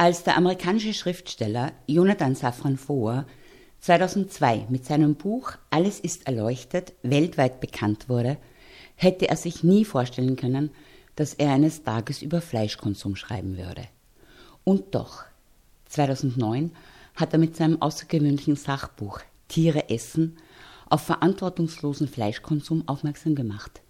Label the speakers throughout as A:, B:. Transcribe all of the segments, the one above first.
A: Als der amerikanische Schriftsteller Jonathan Safran Foer 2002 mit seinem Buch Alles ist erleuchtet weltweit bekannt wurde, hätte er sich nie vorstellen können, dass er eines Tages über Fleischkonsum schreiben würde. Und doch, 2009 hat er mit seinem außergewöhnlichen Sachbuch Tiere essen auf verantwortungslosen Fleischkonsum aufmerksam gemacht.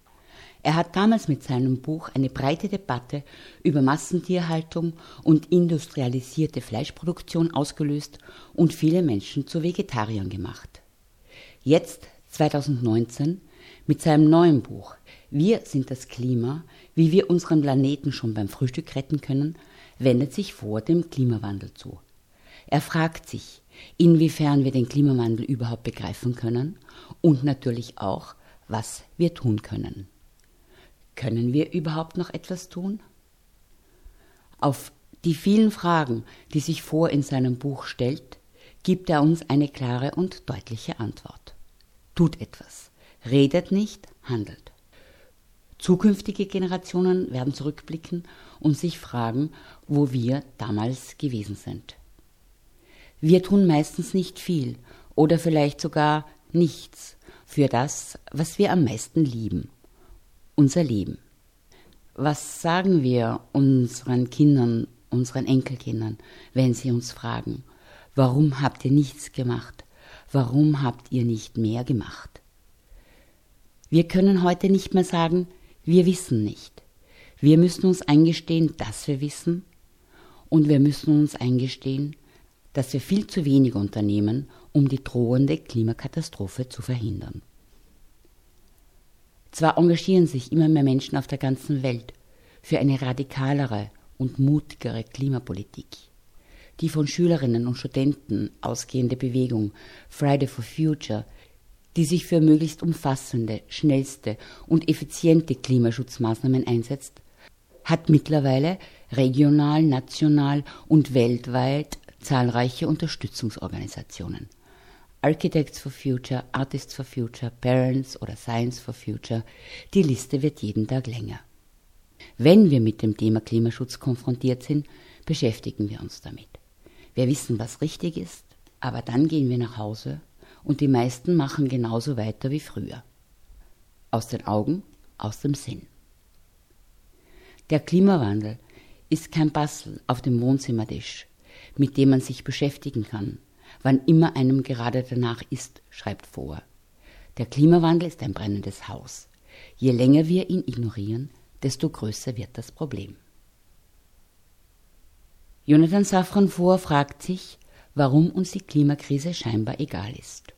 A: Er hat damals mit seinem Buch eine breite Debatte über Massentierhaltung und industrialisierte Fleischproduktion ausgelöst und viele Menschen zu Vegetariern gemacht. Jetzt, 2019, mit seinem neuen Buch Wir sind das Klima, wie wir unseren Planeten schon beim Frühstück retten können, wendet sich vor dem Klimawandel zu. Er fragt sich, inwiefern wir den Klimawandel überhaupt begreifen können und natürlich auch, was wir tun können. Können wir überhaupt noch etwas tun? Auf die vielen Fragen, die sich vor in seinem Buch stellt, gibt er uns eine klare und deutliche Antwort. Tut etwas, redet nicht, handelt. Zukünftige Generationen werden zurückblicken und sich fragen, wo wir damals gewesen sind. Wir tun meistens nicht viel oder vielleicht sogar nichts für das, was wir am meisten lieben unser Leben. Was sagen wir unseren Kindern, unseren Enkelkindern, wenn sie uns fragen, warum habt ihr nichts gemacht? Warum habt ihr nicht mehr gemacht? Wir können heute nicht mehr sagen, wir wissen nicht. Wir müssen uns eingestehen, dass wir wissen und wir müssen uns eingestehen, dass wir viel zu wenig unternehmen, um die drohende Klimakatastrophe zu verhindern. Zwar engagieren sich immer mehr Menschen auf der ganzen Welt für eine radikalere und mutigere Klimapolitik. Die von Schülerinnen und Studenten ausgehende Bewegung Friday for Future, die sich für möglichst umfassende, schnellste und effiziente Klimaschutzmaßnahmen einsetzt, hat mittlerweile regional, national und weltweit zahlreiche Unterstützungsorganisationen. Architects for Future, Artists for Future, Parents oder Science for Future, die Liste wird jeden Tag länger. Wenn wir mit dem Thema Klimaschutz konfrontiert sind, beschäftigen wir uns damit. Wir wissen, was richtig ist, aber dann gehen wir nach Hause und die meisten machen genauso weiter wie früher. Aus den Augen, aus dem Sinn. Der Klimawandel ist kein Bastel auf dem Wohnzimmertisch, mit dem man sich beschäftigen kann, wann immer einem gerade danach ist, schreibt vor. Der Klimawandel ist ein brennendes Haus. Je länger wir ihn ignorieren, desto größer wird das Problem. Jonathan Safran vor fragt sich, warum uns die Klimakrise scheinbar egal ist,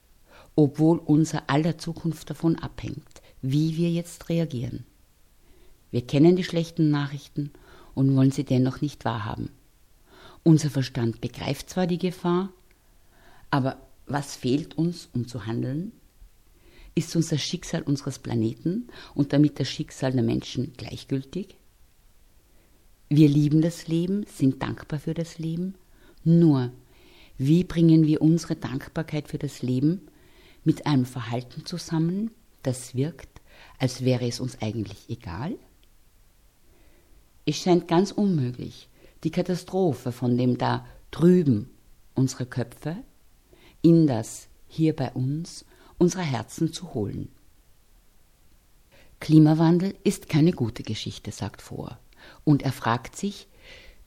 A: obwohl unser aller Zukunft davon abhängt, wie wir jetzt reagieren. Wir kennen die schlechten Nachrichten und wollen sie dennoch nicht wahrhaben. Unser Verstand begreift zwar die Gefahr, aber was fehlt uns, um zu handeln? Ist uns das Schicksal unseres Planeten und damit das Schicksal der Menschen gleichgültig? Wir lieben das Leben, sind dankbar für das Leben. Nur, wie bringen wir unsere Dankbarkeit für das Leben mit einem Verhalten zusammen, das wirkt, als wäre es uns eigentlich egal? Es scheint ganz unmöglich, die Katastrophe von dem da drüben unsere Köpfe in das hier bei uns unsere Herzen zu holen. Klimawandel ist keine gute Geschichte, sagt vor. Und er fragt sich,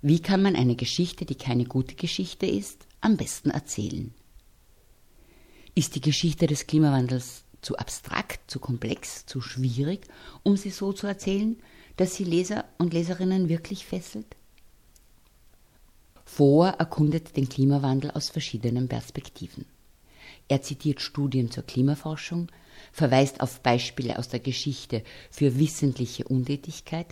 A: wie kann man eine Geschichte, die keine gute Geschichte ist, am besten erzählen? Ist die Geschichte des Klimawandels zu abstrakt, zu komplex, zu schwierig, um sie so zu erzählen, dass sie Leser und Leserinnen wirklich fesselt? Vor erkundet den Klimawandel aus verschiedenen Perspektiven. Er zitiert Studien zur Klimaforschung, verweist auf Beispiele aus der Geschichte für wissentliche Untätigkeit.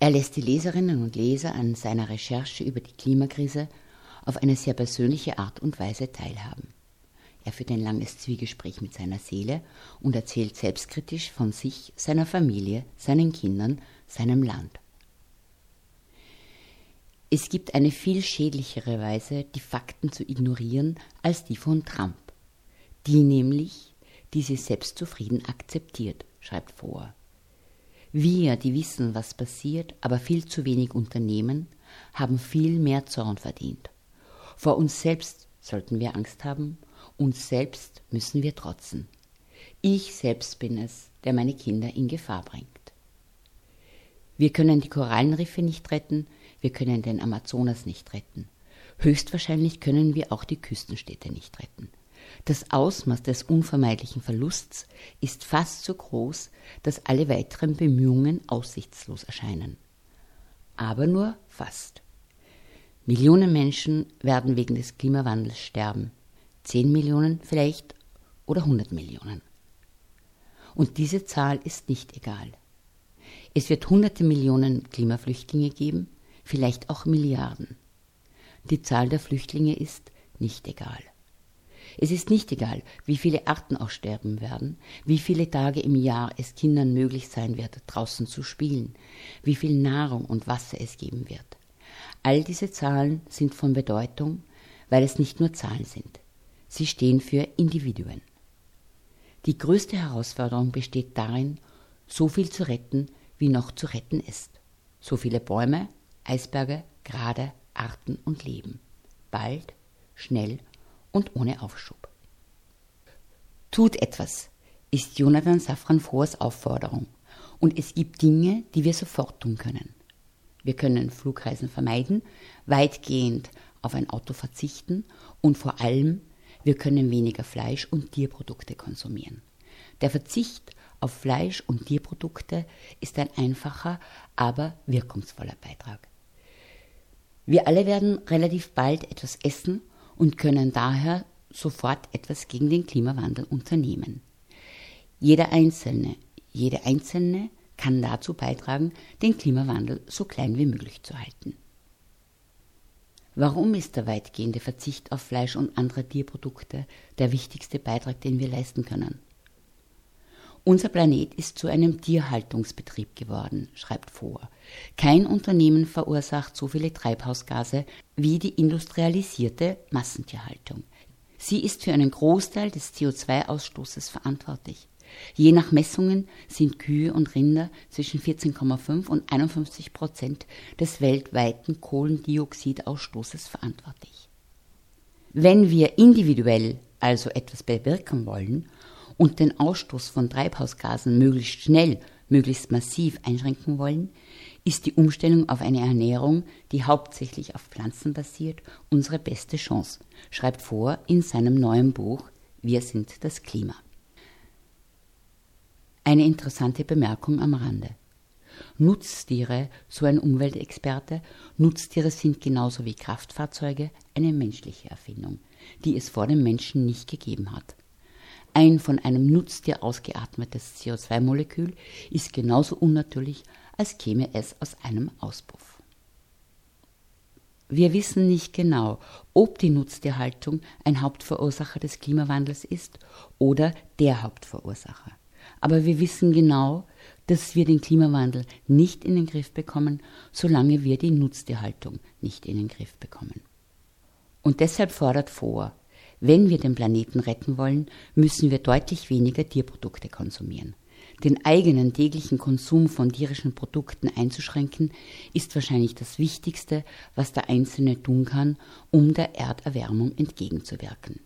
A: Er lässt die Leserinnen und Leser an seiner Recherche über die Klimakrise auf eine sehr persönliche Art und Weise teilhaben. Er führt ein langes Zwiegespräch mit seiner Seele und erzählt selbstkritisch von sich, seiner Familie, seinen Kindern, seinem Land. Es gibt eine viel schädlichere Weise, die Fakten zu ignorieren, als die von Trump. Die nämlich, die sie selbstzufrieden akzeptiert, schreibt vor. Wir, die wissen, was passiert, aber viel zu wenig unternehmen, haben viel mehr Zorn verdient. Vor uns selbst sollten wir Angst haben, uns selbst müssen wir trotzen. Ich selbst bin es, der meine Kinder in Gefahr bringt. Wir können die Korallenriffe nicht retten, wir können den Amazonas nicht retten. Höchstwahrscheinlich können wir auch die Küstenstädte nicht retten. Das Ausmaß des unvermeidlichen Verlusts ist fast so groß, dass alle weiteren Bemühungen aussichtslos erscheinen. Aber nur fast. Millionen Menschen werden wegen des Klimawandels sterben. Zehn Millionen vielleicht oder hundert Millionen. Und diese Zahl ist nicht egal. Es wird hunderte Millionen Klimaflüchtlinge geben, vielleicht auch Milliarden. Die Zahl der Flüchtlinge ist nicht egal. Es ist nicht egal, wie viele Arten aussterben werden, wie viele Tage im Jahr es Kindern möglich sein wird, draußen zu spielen, wie viel Nahrung und Wasser es geben wird. All diese Zahlen sind von Bedeutung, weil es nicht nur Zahlen sind. Sie stehen für Individuen. Die größte Herausforderung besteht darin, so viel zu retten, wie noch zu retten ist. So viele Bäume, Eisberge, gerade Arten und Leben. Bald, schnell und ohne Aufschub. Tut etwas, ist Jonathan Safran Foers Aufforderung. Und es gibt Dinge, die wir sofort tun können. Wir können Flugreisen vermeiden, weitgehend auf ein Auto verzichten und vor allem, wir können weniger Fleisch und Tierprodukte konsumieren. Der Verzicht auf Fleisch und Tierprodukte ist ein einfacher, aber wirkungsvoller Beitrag. Wir alle werden relativ bald etwas essen und können daher sofort etwas gegen den Klimawandel unternehmen. Jeder Einzelne, jede Einzelne kann dazu beitragen, den Klimawandel so klein wie möglich zu halten. Warum ist der weitgehende Verzicht auf Fleisch und andere Tierprodukte der wichtigste Beitrag, den wir leisten können? Unser Planet ist zu einem Tierhaltungsbetrieb geworden, schreibt vor. Kein Unternehmen verursacht so viele Treibhausgase wie die industrialisierte Massentierhaltung. Sie ist für einen Großteil des CO2-Ausstoßes verantwortlich. Je nach Messungen sind Kühe und Rinder zwischen 14,5 und 51 Prozent des weltweiten Kohlendioxidausstoßes verantwortlich. Wenn wir individuell also etwas bewirken wollen und den Ausstoß von Treibhausgasen möglichst schnell, möglichst massiv einschränken wollen, ist die Umstellung auf eine Ernährung, die hauptsächlich auf Pflanzen basiert, unsere beste Chance, schreibt vor in seinem neuen Buch Wir sind das Klima. Eine interessante Bemerkung am Rande. Nutztiere, so ein Umweltexperte, Nutztiere sind genauso wie Kraftfahrzeuge eine menschliche Erfindung, die es vor dem Menschen nicht gegeben hat. Ein von einem Nutztier ausgeatmetes CO2-Molekül ist genauso unnatürlich, als käme es aus einem Auspuff. Wir wissen nicht genau, ob die Nutztierhaltung ein Hauptverursacher des Klimawandels ist oder der Hauptverursacher. Aber wir wissen genau, dass wir den Klimawandel nicht in den Griff bekommen, solange wir die Nutztierhaltung nicht in den Griff bekommen. Und deshalb fordert vor, wenn wir den Planeten retten wollen, müssen wir deutlich weniger Tierprodukte konsumieren. Den eigenen täglichen Konsum von tierischen Produkten einzuschränken, ist wahrscheinlich das Wichtigste, was der Einzelne tun kann, um der Erderwärmung entgegenzuwirken.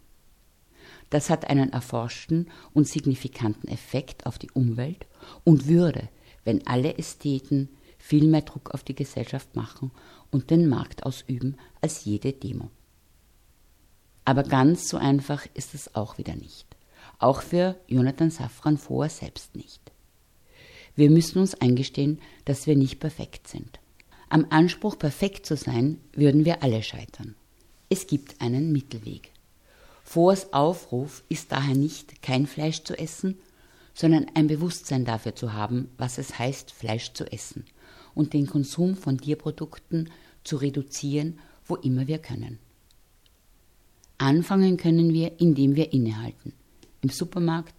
A: Das hat einen erforschten und signifikanten Effekt auf die Umwelt und würde, wenn alle Ästheten viel mehr Druck auf die Gesellschaft machen und den Markt ausüben als jede Demo. Aber ganz so einfach ist es auch wieder nicht. Auch für Jonathan Safran Foer selbst nicht. Wir müssen uns eingestehen, dass wir nicht perfekt sind. Am Anspruch, perfekt zu sein, würden wir alle scheitern. Es gibt einen Mittelweg. Foers Aufruf ist daher nicht, kein Fleisch zu essen, sondern ein Bewusstsein dafür zu haben, was es heißt, Fleisch zu essen und den Konsum von Tierprodukten zu reduzieren, wo immer wir können. Anfangen können wir, indem wir innehalten. Im Supermarkt,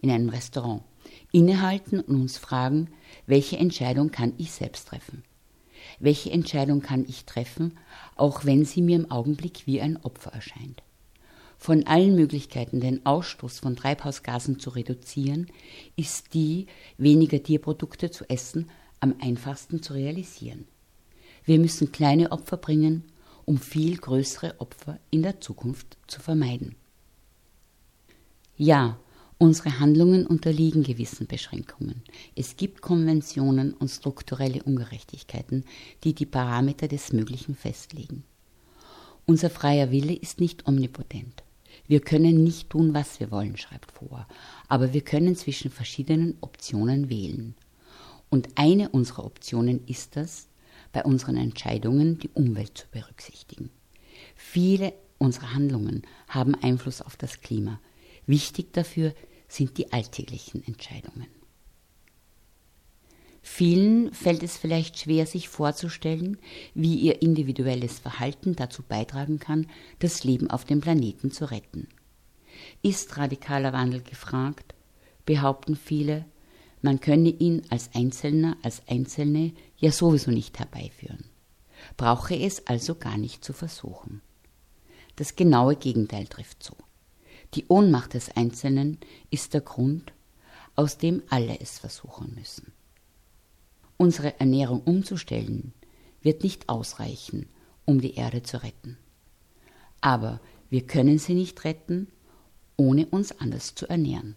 A: in einem Restaurant. Innehalten und uns fragen, welche Entscheidung kann ich selbst treffen? Welche Entscheidung kann ich treffen, auch wenn sie mir im Augenblick wie ein Opfer erscheint? Von allen Möglichkeiten, den Ausstoß von Treibhausgasen zu reduzieren, ist die, weniger Tierprodukte zu essen, am einfachsten zu realisieren. Wir müssen kleine Opfer bringen, um viel größere Opfer in der Zukunft zu vermeiden. Ja, unsere Handlungen unterliegen gewissen Beschränkungen. Es gibt Konventionen und strukturelle Ungerechtigkeiten, die die Parameter des Möglichen festlegen. Unser freier Wille ist nicht omnipotent. Wir können nicht tun, was wir wollen, schreibt vor, aber wir können zwischen verschiedenen Optionen wählen. Und eine unserer Optionen ist es, bei unseren Entscheidungen die Umwelt zu berücksichtigen. Viele unserer Handlungen haben Einfluss auf das Klima. Wichtig dafür sind die alltäglichen Entscheidungen. Vielen fällt es vielleicht schwer, sich vorzustellen, wie ihr individuelles Verhalten dazu beitragen kann, das Leben auf dem Planeten zu retten. Ist radikaler Wandel gefragt, behaupten viele, man könne ihn als Einzelner, als Einzelne ja sowieso nicht herbeiführen, brauche es also gar nicht zu versuchen. Das genaue Gegenteil trifft zu. Die Ohnmacht des Einzelnen ist der Grund, aus dem alle es versuchen müssen. Unsere Ernährung umzustellen wird nicht ausreichen, um die Erde zu retten. Aber wir können sie nicht retten, ohne uns anders zu ernähren.